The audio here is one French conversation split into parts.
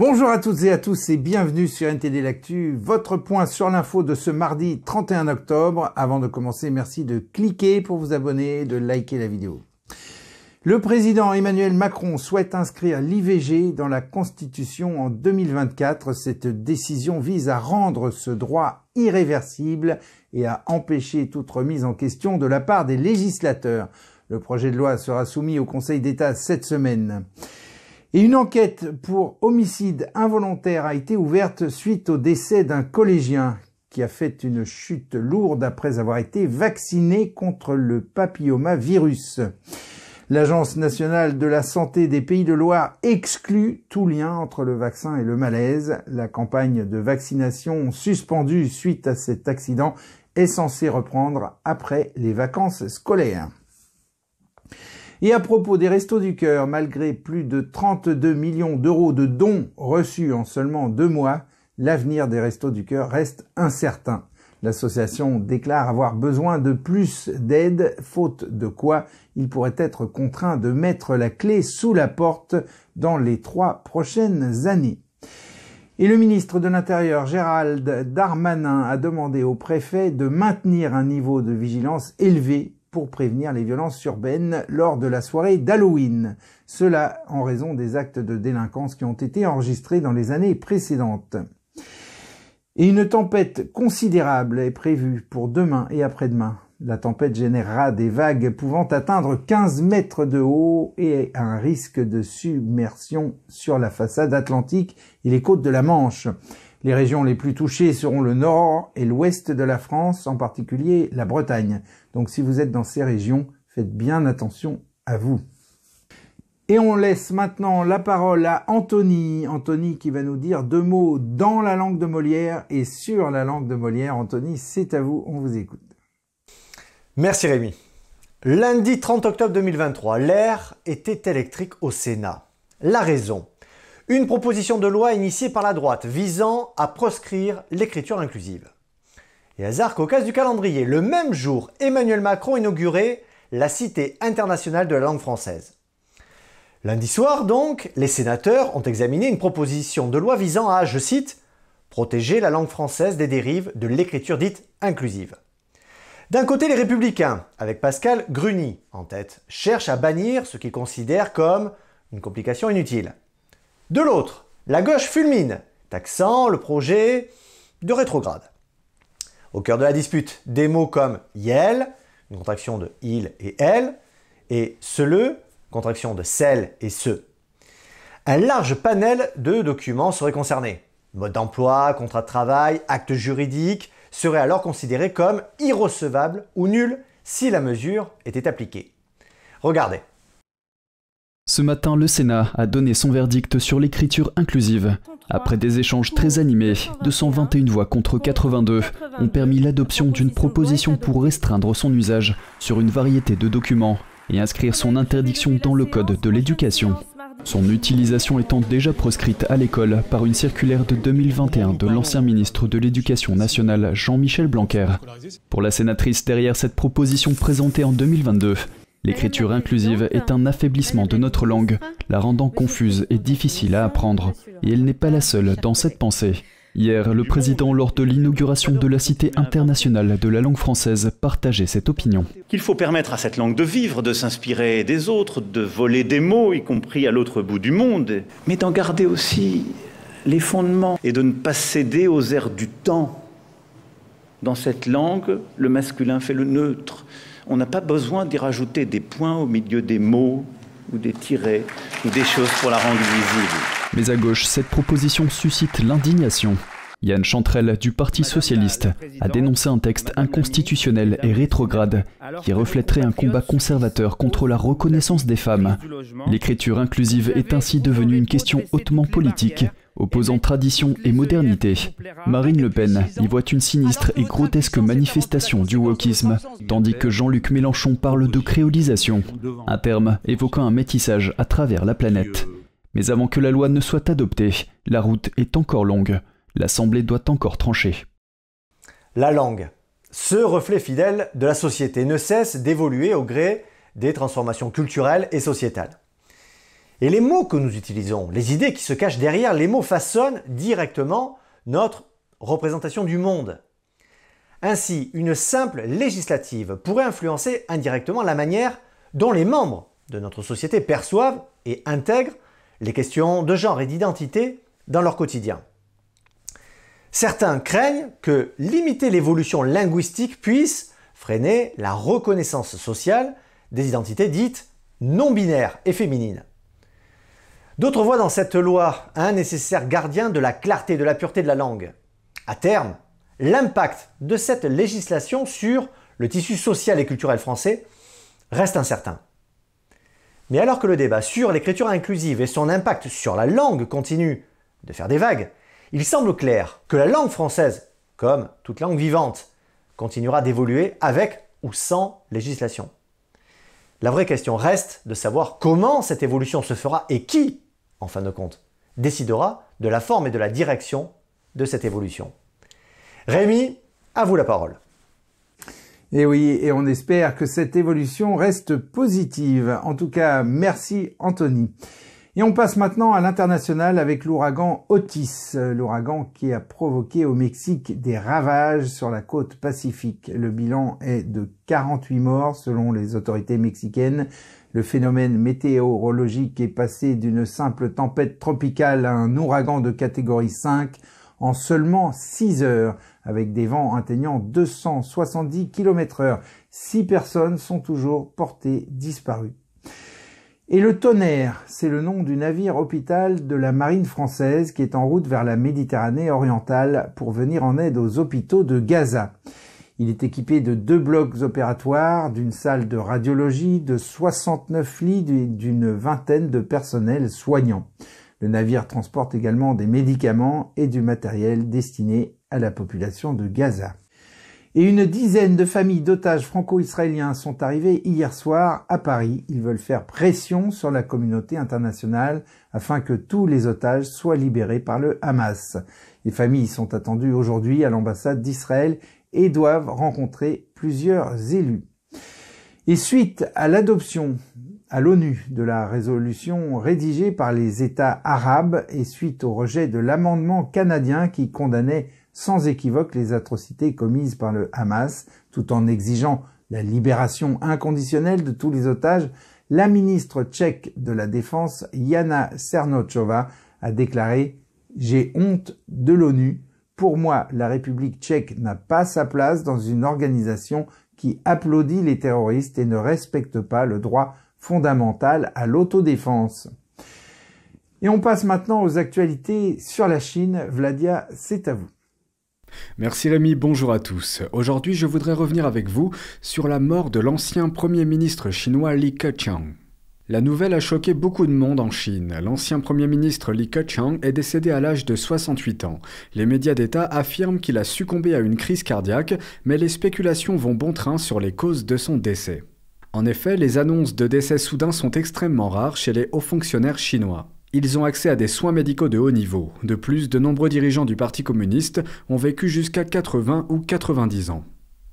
Bonjour à toutes et à tous et bienvenue sur NTD L'Actu, votre point sur l'info de ce mardi 31 octobre. Avant de commencer, merci de cliquer pour vous abonner et de liker la vidéo. Le président Emmanuel Macron souhaite inscrire l'IVG dans la Constitution en 2024. Cette décision vise à rendre ce droit irréversible et à empêcher toute remise en question de la part des législateurs. Le projet de loi sera soumis au Conseil d'État cette semaine. Et une enquête pour homicide involontaire a été ouverte suite au décès d'un collégien qui a fait une chute lourde après avoir été vacciné contre le papillomavirus. L'Agence nationale de la santé des Pays de Loire exclut tout lien entre le vaccin et le malaise. La campagne de vaccination suspendue suite à cet accident est censée reprendre après les vacances scolaires. Et à propos des Restos du Cœur, malgré plus de 32 millions d'euros de dons reçus en seulement deux mois, l'avenir des Restos du Cœur reste incertain. L'association déclare avoir besoin de plus d'aide, faute de quoi il pourrait être contraint de mettre la clé sous la porte dans les trois prochaines années. Et le ministre de l'Intérieur, Gérald Darmanin, a demandé au préfet de maintenir un niveau de vigilance élevé pour prévenir les violences urbaines lors de la soirée d'Halloween. Cela en raison des actes de délinquance qui ont été enregistrés dans les années précédentes. Et une tempête considérable est prévue pour demain et après-demain. La tempête générera des vagues pouvant atteindre 15 mètres de haut et un risque de submersion sur la façade atlantique et les côtes de la Manche. Les régions les plus touchées seront le nord et l'ouest de la France, en particulier la Bretagne. Donc si vous êtes dans ces régions, faites bien attention à vous. Et on laisse maintenant la parole à Anthony. Anthony qui va nous dire deux mots dans la langue de Molière et sur la langue de Molière. Anthony, c'est à vous, on vous écoute. Merci Rémi. Lundi 30 octobre 2023, l'air était électrique au Sénat. La raison une proposition de loi initiée par la droite visant à proscrire l'écriture inclusive. Et hasard qu'au du calendrier, le même jour, Emmanuel Macron inaugurait la Cité internationale de la langue française. Lundi soir, donc, les sénateurs ont examiné une proposition de loi visant à, je cite, protéger la langue française des dérives de l'écriture dite inclusive. D'un côté, les républicains, avec Pascal Gruny en tête, cherchent à bannir ce qu'ils considèrent comme une complication inutile. De l'autre, la gauche fulmine, taxant le projet de rétrograde. Au cœur de la dispute, des mots comme YEL, une contraction de il et elle, et SELE, contraction de celle et ce. Un large panel de documents serait concerné. Mode d'emploi, contrat de travail, acte juridique seraient alors considérés comme irrecevables ou nuls si la mesure était appliquée. Regardez, ce matin, le Sénat a donné son verdict sur l'écriture inclusive. Après des échanges très animés, 221 voix contre 82 ont permis l'adoption d'une proposition pour restreindre son usage sur une variété de documents et inscrire son interdiction dans le Code de l'éducation. Son utilisation étant déjà proscrite à l'école par une circulaire de 2021 de l'ancien ministre de l'Éducation nationale Jean-Michel Blanquer. Pour la sénatrice derrière cette proposition présentée en 2022, L'écriture inclusive est un affaiblissement de notre langue, la rendant confuse et difficile à apprendre. Et elle n'est pas la seule dans cette pensée. Hier, le président, lors de l'inauguration de la Cité internationale de la langue française, partageait cette opinion. Qu'il faut permettre à cette langue de vivre, de s'inspirer des autres, de voler des mots, y compris à l'autre bout du monde, mais d'en garder aussi les fondements et de ne pas céder aux airs du temps. Dans cette langue, le masculin fait le neutre on n'a pas besoin d'y rajouter des points au milieu des mots ou des tirets ou des choses pour la rendre visible. Mais à gauche, cette proposition suscite l'indignation. Yann Chantrel du Parti socialiste a dénoncé un texte inconstitutionnel et rétrograde qui reflèterait un combat conservateur contre la reconnaissance des femmes. L'écriture inclusive est ainsi devenue une question hautement politique opposant tradition et modernité. Marine Le Pen y voit une sinistre et grotesque manifestation du wokisme, tandis que Jean-Luc Mélenchon parle de créolisation, un terme évoquant un métissage à travers la planète. Mais avant que la loi ne soit adoptée, la route est encore longue. L'Assemblée doit encore trancher. La langue, ce reflet fidèle de la société, ne cesse d'évoluer au gré des transformations culturelles et sociétales. Et les mots que nous utilisons, les idées qui se cachent derrière les mots façonnent directement notre représentation du monde. Ainsi, une simple législative pourrait influencer indirectement la manière dont les membres de notre société perçoivent et intègrent les questions de genre et d'identité dans leur quotidien. Certains craignent que limiter l'évolution linguistique puisse freiner la reconnaissance sociale des identités dites non binaires et féminines. D'autres voient dans cette loi un nécessaire gardien de la clarté, de la pureté de la langue. À terme, l'impact de cette législation sur le tissu social et culturel français reste incertain. Mais alors que le débat sur l'écriture inclusive et son impact sur la langue continue de faire des vagues, il semble clair que la langue française, comme toute langue vivante, continuera d'évoluer avec ou sans législation. La vraie question reste de savoir comment cette évolution se fera et qui, en fin de compte, décidera de la forme et de la direction de cette évolution. Rémi, à vous la parole. Et oui, et on espère que cette évolution reste positive. En tout cas, merci Anthony. Et on passe maintenant à l'international avec l'ouragan Otis, l'ouragan qui a provoqué au Mexique des ravages sur la côte pacifique. Le bilan est de 48 morts selon les autorités mexicaines. Le phénomène météorologique est passé d'une simple tempête tropicale à un ouragan de catégorie 5 en seulement 6 heures, avec des vents atteignant 270 km heure. Six personnes sont toujours portées disparues. Et le Tonnerre, c'est le nom du navire hôpital de la marine française qui est en route vers la Méditerranée orientale pour venir en aide aux hôpitaux de Gaza. Il est équipé de deux blocs opératoires, d'une salle de radiologie, de 69 lits d'une vingtaine de personnels soignants. Le navire transporte également des médicaments et du matériel destiné à la population de Gaza et une dizaine de familles d'otages franco-israéliens sont arrivées hier soir à Paris. Ils veulent faire pression sur la communauté internationale afin que tous les otages soient libérés par le Hamas. Les familles sont attendues aujourd'hui à l'ambassade d'Israël et doivent rencontrer plusieurs élus. Et suite à l'adoption à l'ONU de la résolution rédigée par les États arabes et suite au rejet de l'amendement canadien qui condamnait sans équivoque les atrocités commises par le Hamas, tout en exigeant la libération inconditionnelle de tous les otages, la ministre tchèque de la Défense, Yana Sernochova, a déclaré J'ai honte de l'ONU. Pour moi, la République tchèque n'a pas sa place dans une organisation qui applaudit les terroristes et ne respecte pas le droit fondamental à l'autodéfense. Et on passe maintenant aux actualités sur la Chine. Vladia, c'est à vous. Merci Rémi, bonjour à tous. Aujourd'hui, je voudrais revenir avec vous sur la mort de l'ancien Premier ministre chinois Li Keqiang. La nouvelle a choqué beaucoup de monde en Chine. L'ancien Premier ministre Li Keqiang est décédé à l'âge de 68 ans. Les médias d'État affirment qu'il a succombé à une crise cardiaque, mais les spéculations vont bon train sur les causes de son décès. En effet, les annonces de décès soudains sont extrêmement rares chez les hauts fonctionnaires chinois. Ils ont accès à des soins médicaux de haut niveau. De plus, de nombreux dirigeants du Parti communiste ont vécu jusqu'à 80 ou 90 ans.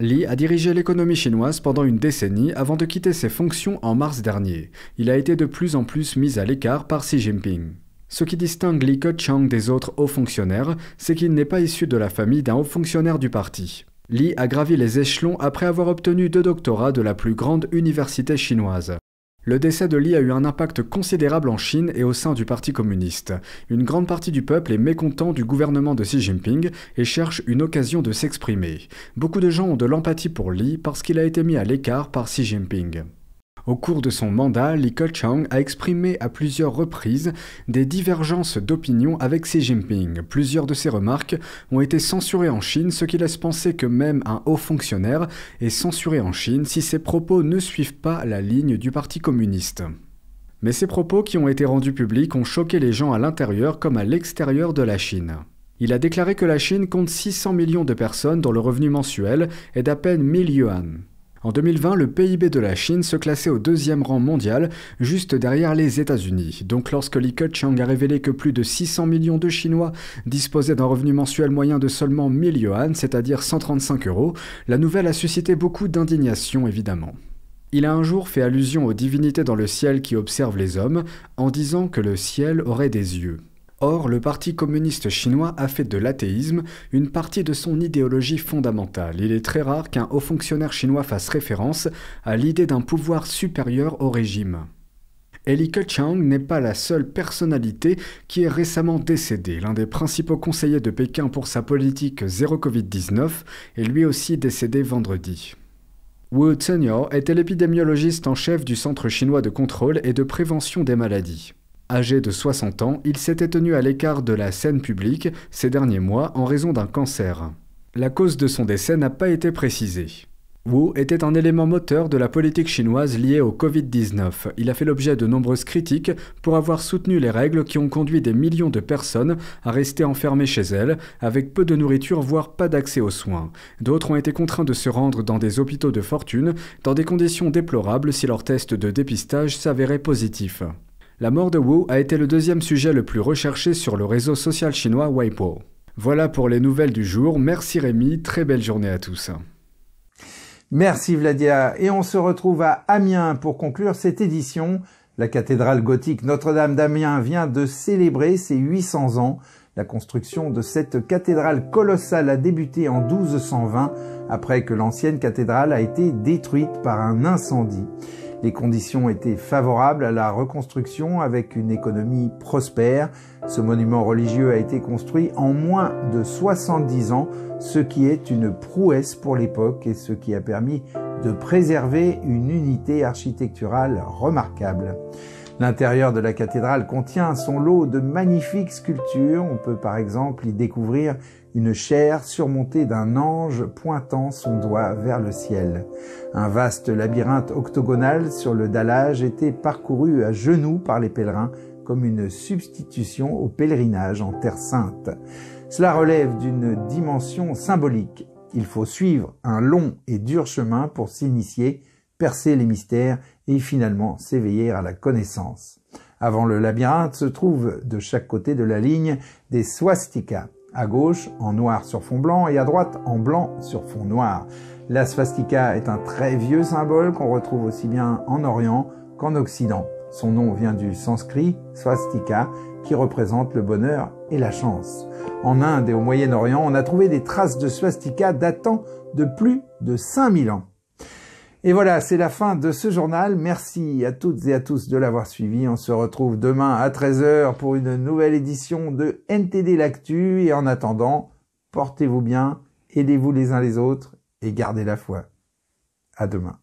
Li a dirigé l'économie chinoise pendant une décennie avant de quitter ses fonctions en mars dernier. Il a été de plus en plus mis à l'écart par Xi Jinping. Ce qui distingue Li Keqiang des autres hauts fonctionnaires, c'est qu'il n'est pas issu de la famille d'un haut fonctionnaire du parti. Li a gravi les échelons après avoir obtenu deux doctorats de la plus grande université chinoise. Le décès de Li a eu un impact considérable en Chine et au sein du Parti communiste. Une grande partie du peuple est mécontent du gouvernement de Xi Jinping et cherche une occasion de s'exprimer. Beaucoup de gens ont de l'empathie pour Li parce qu'il a été mis à l'écart par Xi Jinping. Au cours de son mandat, Li Keqiang a exprimé à plusieurs reprises des divergences d'opinion avec Xi Jinping. Plusieurs de ses remarques ont été censurées en Chine, ce qui laisse penser que même un haut fonctionnaire est censuré en Chine si ses propos ne suivent pas la ligne du Parti communiste. Mais ces propos qui ont été rendus publics ont choqué les gens à l'intérieur comme à l'extérieur de la Chine. Il a déclaré que la Chine compte 600 millions de personnes dont le revenu mensuel est d'à peine 1000 yuan. En 2020, le PIB de la Chine se classait au deuxième rang mondial, juste derrière les États-Unis. Donc lorsque Li Keqiang a révélé que plus de 600 millions de Chinois disposaient d'un revenu mensuel moyen de seulement 1000 yuan, c'est-à-dire 135 euros, la nouvelle a suscité beaucoup d'indignation évidemment. Il a un jour fait allusion aux divinités dans le ciel qui observent les hommes en disant que le ciel aurait des yeux. Or, le Parti communiste chinois a fait de l'athéisme une partie de son idéologie fondamentale. Il est très rare qu'un haut fonctionnaire chinois fasse référence à l'idée d'un pouvoir supérieur au régime. Eli Keqiang n'est pas la seule personnalité qui est récemment décédée. L'un des principaux conseillers de Pékin pour sa politique zéro Covid-19 est lui aussi décédé vendredi. Wu Zhenyo était l'épidémiologiste en chef du Centre chinois de contrôle et de prévention des maladies. Âgé de 60 ans, il s'était tenu à l'écart de la scène publique ces derniers mois en raison d'un cancer. La cause de son décès n'a pas été précisée. Wu était un élément moteur de la politique chinoise liée au Covid-19. Il a fait l'objet de nombreuses critiques pour avoir soutenu les règles qui ont conduit des millions de personnes à rester enfermées chez elles, avec peu de nourriture, voire pas d'accès aux soins. D'autres ont été contraints de se rendre dans des hôpitaux de fortune, dans des conditions déplorables si leur test de dépistage s'avérait positif. La mort de Wu a été le deuxième sujet le plus recherché sur le réseau social chinois Weibo. Voilà pour les nouvelles du jour. Merci Rémi, très belle journée à tous. Merci Vladia. Et on se retrouve à Amiens pour conclure cette édition. La cathédrale gothique Notre-Dame d'Amiens vient de célébrer ses 800 ans. La construction de cette cathédrale colossale a débuté en 1220 après que l'ancienne cathédrale a été détruite par un incendie. Les conditions étaient favorables à la reconstruction avec une économie prospère. Ce monument religieux a été construit en moins de 70 ans, ce qui est une prouesse pour l'époque et ce qui a permis de préserver une unité architecturale remarquable. L'intérieur de la cathédrale contient son lot de magnifiques sculptures. On peut par exemple y découvrir une chaire surmontée d'un ange pointant son doigt vers le ciel. Un vaste labyrinthe octogonal sur le dallage était parcouru à genoux par les pèlerins comme une substitution au pèlerinage en Terre Sainte. Cela relève d'une dimension symbolique. Il faut suivre un long et dur chemin pour s'initier, percer les mystères et finalement s'éveiller à la connaissance. Avant le labyrinthe se trouvent de chaque côté de la ligne des swastikas à gauche en noir sur fond blanc et à droite en blanc sur fond noir. La swastika est un très vieux symbole qu'on retrouve aussi bien en Orient qu'en Occident. Son nom vient du sanskrit swastika qui représente le bonheur et la chance. En Inde et au Moyen-Orient, on a trouvé des traces de swastika datant de plus de 5000 ans. Et voilà, c'est la fin de ce journal. Merci à toutes et à tous de l'avoir suivi. On se retrouve demain à 13h pour une nouvelle édition de NTD L'Actu. Et en attendant, portez-vous bien, aidez-vous les uns les autres et gardez la foi. À demain.